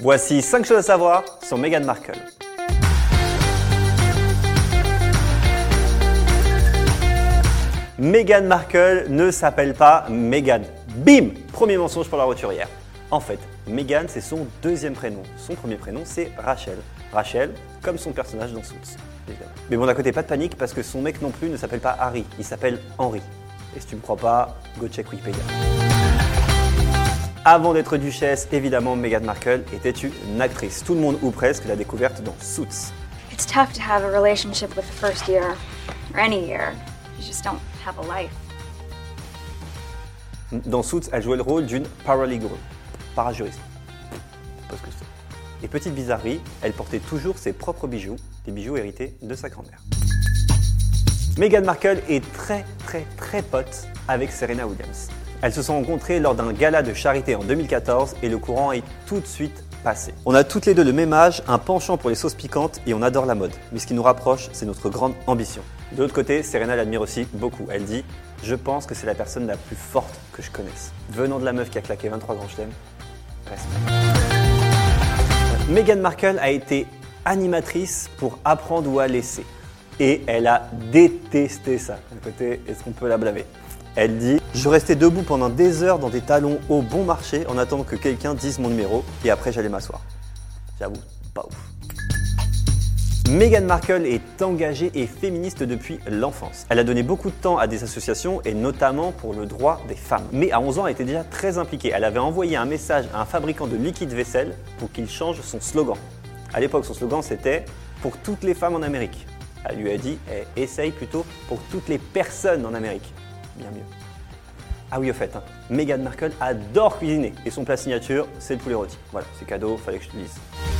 Voici 5 choses à savoir sur Meghan Markle. Meghan Markle ne s'appelle pas Meghan. Bim Premier mensonge pour la roturière. En fait, Meghan, c'est son deuxième prénom. Son premier prénom, c'est Rachel. Rachel, comme son personnage dans Suits. Mais bon, d'un côté, pas de panique, parce que son mec non plus ne s'appelle pas Harry, il s'appelle Henry. Et si tu me crois pas, go check Wikipédia. Avant d'être duchesse, évidemment, Meghan Markle était une actrice. Tout le monde, ou presque, l'a découverte dans Suits. It's tough to have a relationship with the first year, or any year. You just don't have a life. Dans Suits, elle jouait le rôle d'une paralegal, parajuriste. Je sais pas ce que c'est. Et petite bizarrerie, elle portait toujours ses propres bijoux, des bijoux hérités de sa grand-mère. Meghan Markle est très très très pote avec Serena Williams. Elles se sont rencontrées lors d'un gala de charité en 2014 et le courant est tout de suite passé. On a toutes les deux le même âge, un penchant pour les sauces piquantes et on adore la mode. Mais ce qui nous rapproche, c'est notre grande ambition. De l'autre côté, Serena l'admire aussi beaucoup. Elle dit Je pense que c'est la personne la plus forte que je connaisse. Venant de la meuf qui a claqué 23 grands chelems, respect. Meghan Markle a été animatrice pour apprendre ou à laisser. Et elle a détesté ça. D'un côté, est-ce qu'on peut la blâmer Elle dit Je restais debout pendant des heures dans des talons au bon marché en attendant que quelqu'un dise mon numéro et après j'allais m'asseoir. J'avoue, pas ouf. Meghan Markle est engagée et féministe depuis l'enfance. Elle a donné beaucoup de temps à des associations et notamment pour le droit des femmes. Mais à 11 ans, elle était déjà très impliquée. Elle avait envoyé un message à un fabricant de liquide vaisselle pour qu'il change son slogan. À l'époque, son slogan c'était pour toutes les femmes en Amérique. Elle lui a dit eh, essaye plutôt pour toutes les personnes en Amérique. Bien mieux. Ah oui, au fait, hein, Meghan Markle adore cuisiner et son plat signature, c'est le poulet rôti. Voilà, c'est cadeau, fallait que je te le dise.